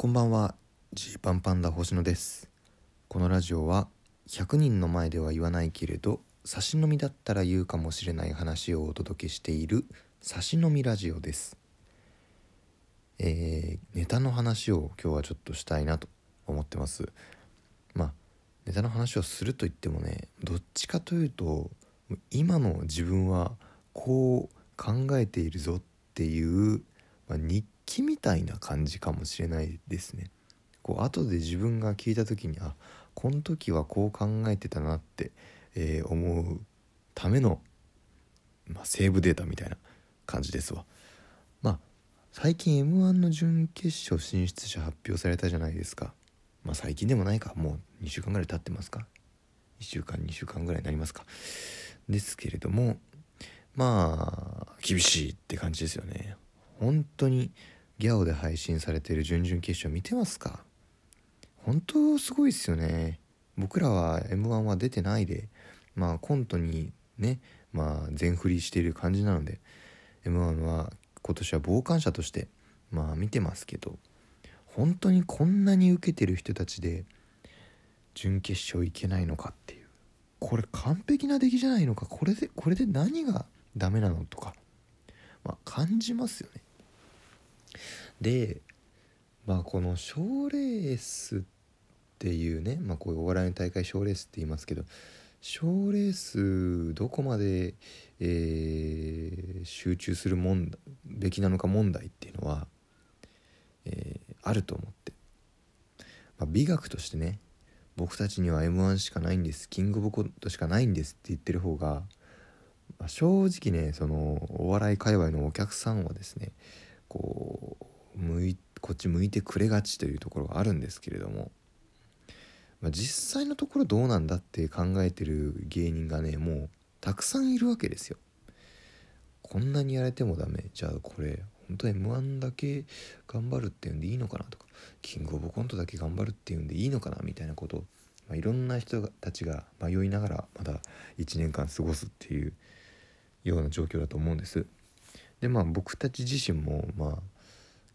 こんばんは。ジーパンパンダ星野です。このラジオは100人の前では言わないけれど差し飲みだったら言うかもしれない話をお届けしている差し飲みラジオです。えー、ネタの話を今日はちょっとしたいなと思ってます。まあネタの話をすると言ってもねどっちかというと今の自分はこう考えているぞっていう、まあ、日記みたいな感じかもしれないですね。こう後で自分が聞いた時にあこの時はこう考えてたなって、えー、思うための、まあ、セーブデータみたいな感じですわ。まあ最近 m 1の準決勝進出者発表されたじゃないですか。まあ最近でもないかもう2週間ぐらい経ってますか1週間2週間ぐらいになりますかですけれどもまあ厳しいって感じですよね本当にギャオで配信されている準々決勝見てますか？本当すごいですよね。僕らは m 1は出てないでまあコントにねまあ全振りしている感じなので m 1は今年は傍観者としてまあ見てますけど本当にこんなに受けてる人たちで準決勝いけないのかっていう。これ完璧な出来じゃないのか？これでこれで何がダメなのとかまあ感じますよね。でまあこの賞レースっていうね、まあ、こういうお笑いの大会賞レースって言いますけど賞レースどこまで、えー、集中するもんべきなのか問題っていうのは、えー、あると思って、まあ、美学としてね僕たちには m 1しかないんですキングオブコントしかないんですって言ってる方が、まあ、正直ねそのお笑い界隈のお客さんはですねこう向いこっち向いてくれがちというところがあるんですけれども、まあ、実際のところどうなんだって考えてる芸人がねもうたくさんいるわけですよ。こんなにやれてもダメじゃあこれ本当 m 1だけ頑張るっていうんでいいのかなとかキングオブコントだけ頑張るっていうんでいいのかなみたいなこと、まあ、いろんな人たちが迷いながらまだ1年間過ごすっていうような状況だと思うんです。でまあ僕たち自身もまあ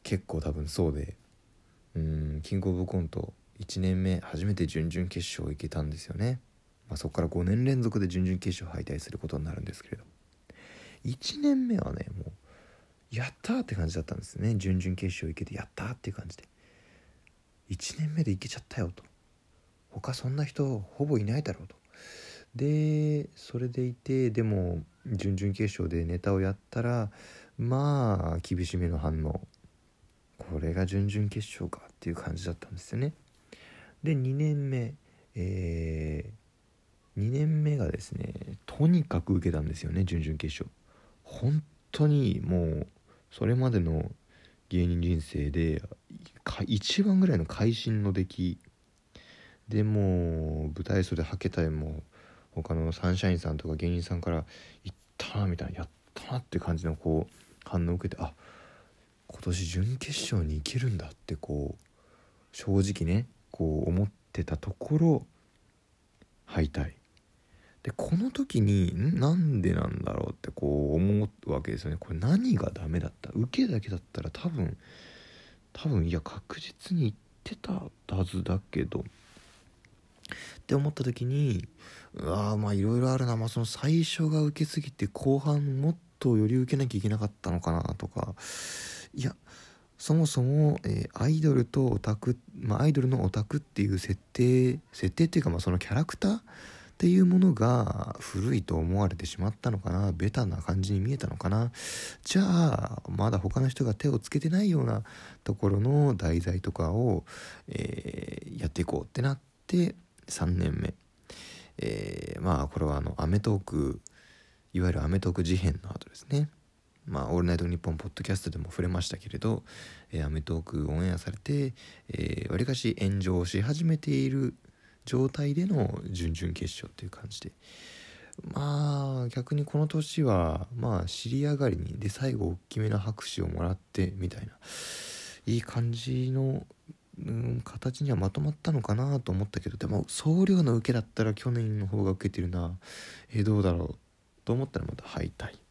結構多分そうでうんキングオブコント1年目初めて準々決勝行けたんですよね、まあ、そこから5年連続で準々決勝敗退することになるんですけれど。1年目はねもうやったーって感じだったんですね。準々決勝行けてやったーっていう感じで。1年目で行けちゃったよと。他そんな人ほぼいないだろうと。でそれでいてでも準々決勝でネタをやったらまあ厳しめの反応。これが準々決勝かっていう感じだったんですよね。で2年目えー、2年目がですねとにかく受けたんですよね準々決勝。本当にもうそれまでの芸人人生で一番ぐらいの会心の出来。でもう舞台袖はけたいも他のサンシャインさんとか芸人さんから「行ったな」みたいな「やったな」って感じのこう反応を受けてあ今年準決勝に行けるんだってこう正直ねこう思ってたところ敗退。でこの時になんでなんだろうってこう思うわけですよね。これ何がダメだった？受けだけだったら多分多分いや確実に言ってたはずだけど。って思った時にうわまあいろいろあるな、まあ、その最初が受けすぎて後半もっとより受けなきゃいけなかったのかなとか。いやそもそも、えー、アイドルとオタク、まあ、アイドルのオタクっていう設定設定っていうか、まあ、そのキャラクターっていうものが古いと思われてしまったのかなベタな感じに見えたのかな。じゃあまだ他の人が手をつけてないようなところの題材とかを、えー、やっていこうってなって3年目、えー、まあこれはあの『アメトーーク』いわゆる『アメトーーク』事変の後ですね。まあ、オールナイトニッポン」ポッドキャストでも触れましたけれど『えー、アメトーーク』オンエアされてわり、えー、かし炎上し始めている状態での準々決勝っていう感じで。まあ逆にこの年はまあ尻上がりにで最後大きめな拍手をもらってみたいないい感じの、うん、形にはまとまったのかなと思ったけどでも総量の受けだったら去年の方が受けてるな。えー、どうだろうと思ったらまた敗退。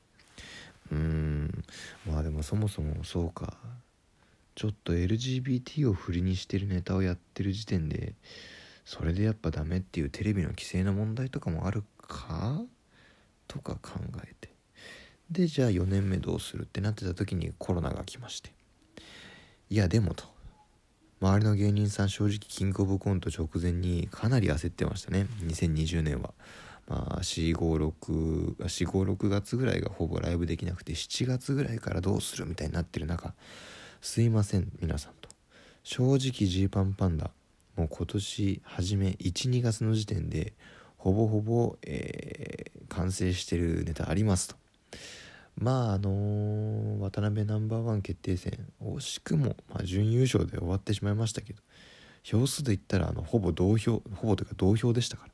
うん。まあでもそもそもそうか。ちょっと LGBT を振りにしてるネタをやってる時点でそれでやっぱダメっていうテレビの規制の問題とかもあるか？とか考えて。でじゃあ4年目どうするってなってた時にコロナが来まして。いやでもと。周りの芸人さん正直キングオブコント直前にかなり焦ってましたね。2020年は。まあ456月ぐらいがほぼライブできなくて7月ぐらいからどうするみたいになってる中すいません皆さんと。正直ジーパンパンダもう今年初め12月の時点でほぼほぼ、えー、完成してるネタありますと。まああのー、渡辺ナンバーワン決定戦惜しくも、まあ、準優勝で終わってしまいましたけど票数で言ったらあのほぼ同票ほぼというか同票でしたから。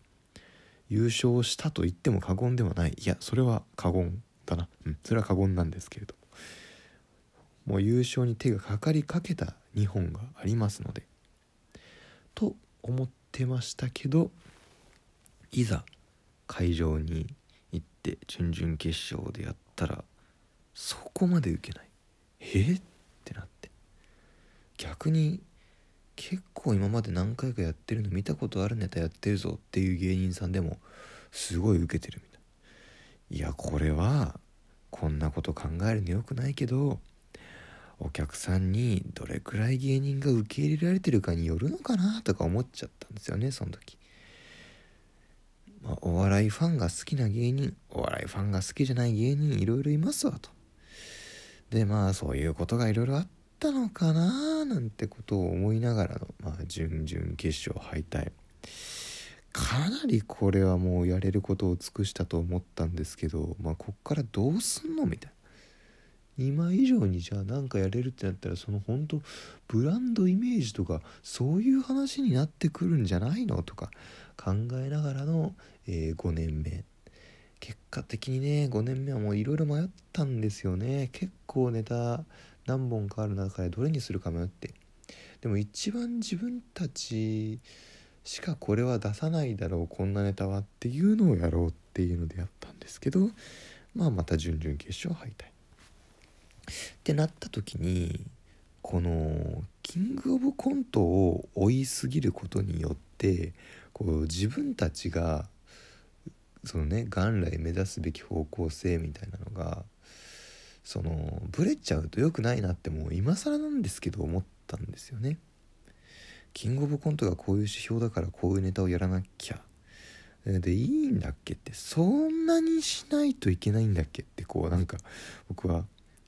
優勝したと言っても過言ではない。いやそれは過言だな。うんそれは過言なんですけれど。ももう優勝に手がかかりかけた2本がありますので。と思ってましたけどいざ会場に行って準々決勝でやったらそこまで受けない。えってなって。逆に結構今まで何回かやってるの見たことあるネタやってるぞっていう芸人さんでもすごい受けてるみたい。いやこれはこんなこと考えるのよくないけどお客さんにどれくらい芸人が受け入れられてるかによるのかなとか思っちゃったんですよねその時、まあ、お笑いファンが好きな芸人お笑いファンが好きじゃない芸人いろいろいますわと。でまあそういうことがいろいろあってたのかななんてことを思いながらの、まあ、準々決勝敗退。かなりこれはもうやれることを尽くしたと思ったんですけどまあこっからどうすんのみたいな。今以上にじゃあ何かやれるってなったらその本当ブランドイメージとかそういう話になってくるんじゃないのとか考えながらの、えー、5年目。結果的にね5年目はもういろいろ迷ったんですよね。結構ネタ何本かある中でどれにするか迷って。でも一番自分たちしかこれは出さないだろうこんなネタはっていうのをやろうっていうのでやったんですけどまあまた準々決勝敗退。ってなった時にこのキングオブコントを追いすぎることによってこう自分たちがそのね元来目指すべき方向性みたいなのがそのブレちゃうと良くないなってもう今更なんですけど思ったんですよね。キングオブコントがこういう指標だからこういうネタをやらなきゃ。でいいんだっけって。そんなにしないといけないんだっけってこうなんか僕は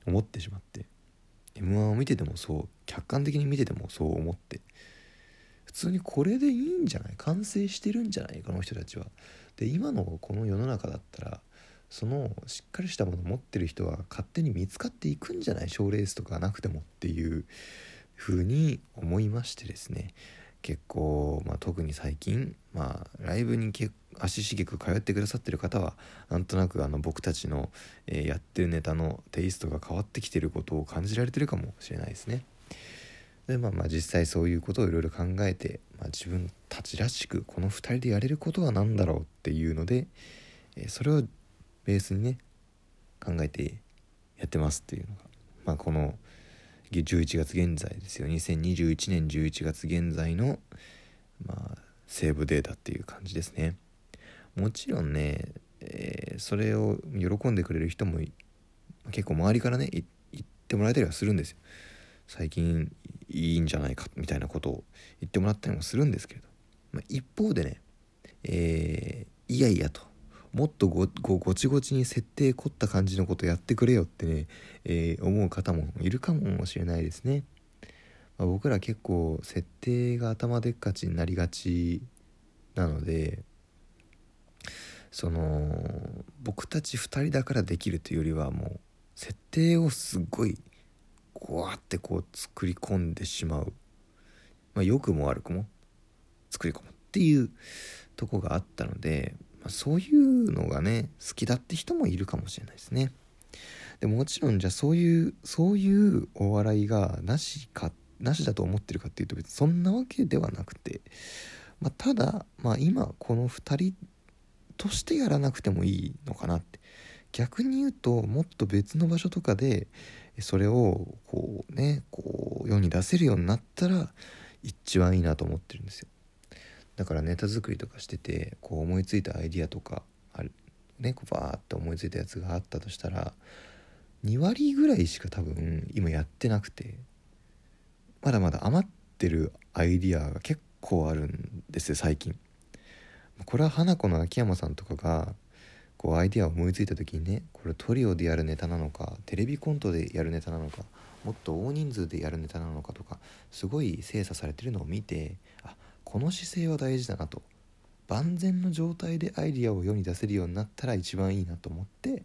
思ってしまって。m 1を見ててもそう。客観的に見ててもそう思って。普通にこれでいいんじゃない？完成してるんじゃない？この人たちは。で今のこの世の中だったらそのしっかりしたものを持ってる人は勝手に見つかっていくんじゃない賞レースとかなくてもっていう風に思いましてですね結構、まあ、特に最近、まあ、ライブに足しげく通ってくださってる方はなんとなくあの僕たちの、えー、やってるネタのテイストが変わってきてることを感じられてるかもしれないですね。でまあまあ実際そういうことをいろいろ考えて、まあ、自分たちらしくこの2人でやれることは何だろうっていうので、えー、それをベースにね考えてやってますっていうのが、まあ、この11月現在ですよ。2021年11月現在の、まあ、セーブデータっていう感じですね。もちろんね、えー、それを喜んでくれる人も結構周りからね言ってもらえたりはするんですよ。最近いいんじゃないかみたいなことを言ってもらったりもするんですけれど、まあ、一方でね、えー、いやいやともっとごごちごちに設定凝った感じのことやってくれよってね、えー、思う方もいるかもしれないですね、まあ、僕ら結構設定が頭でっかちになりがちなのでその僕たち2人だからできるというよりはもう設定をすっごいこうやってこう作り込んでしまう、まあ、良くも悪くも作り込むっていうとこがあったので、まあ、そういうのがね好きだって人もいるかもしれないですね。でもちろんじゃあそういうそういうお笑いがなしかなしだと思ってるかっていうと別にそんなわけではなくて、まあ、ただ、まあ、今この2人としてやらなくてもいいのかなって逆に言うともっと別の場所とかで、それをこうねこう世に出せるようになったら一番いいなと思ってるんですよだからネタ作りとかしててこう思いついたアイディアとかあるねこうバーって思いついたやつがあったとしたら2割ぐらいしか多分今やってなくてまだまだ余ってるアイディアが結構あるんですよ最近。これは花子の秋山さんとかがこうアイデアを思いついた時にねこれトリオでやるネタなのかテレビコントでやるネタなのかもっと大人数でやるネタなのかとかすごい精査されてるのを見てあこの姿勢は大事だなと。万全の状態でアイディアを世に出せるようになったら一番いいなと思って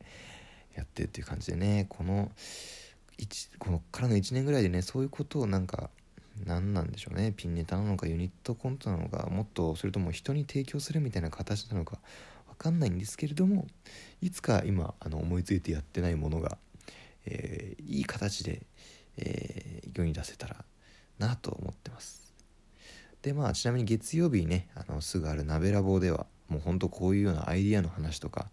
やってっていう感じでね。このこのからの1年ぐらいでねそういうことをなんか何なんでしょうね。ピンネタなのかユニットコントなのかもっとそれとも人に提供するみたいな形なのか分かんないんですけれどもいつか今あの思いついてやってないものが、えー、いい形で、えー、世に出せたらなと思ってます。でまあちなみに月曜日にねあのすぐある鍋ラボではもうほんとこういうようなアイディアの話とか、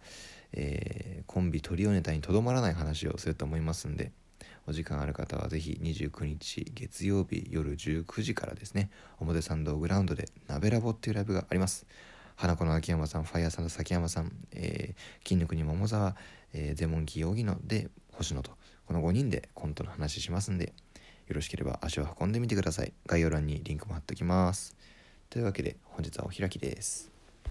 えー、コンビトリオネタにとどまらない話をすると思いますんでお時間ある方は是非29日月曜日夜19時からですね表参道グラウンドで鍋ラボっていうライブがあります。花子の秋山さんファイヤーさんの崎山さん、えー、筋肉に桃沢、えー、ゼモンキー荻野で星野とこの5人でコントの話しますんでよろしければ足を運んでみてください。概要欄にリンクも貼っておきます。というわけで本日はお開きです。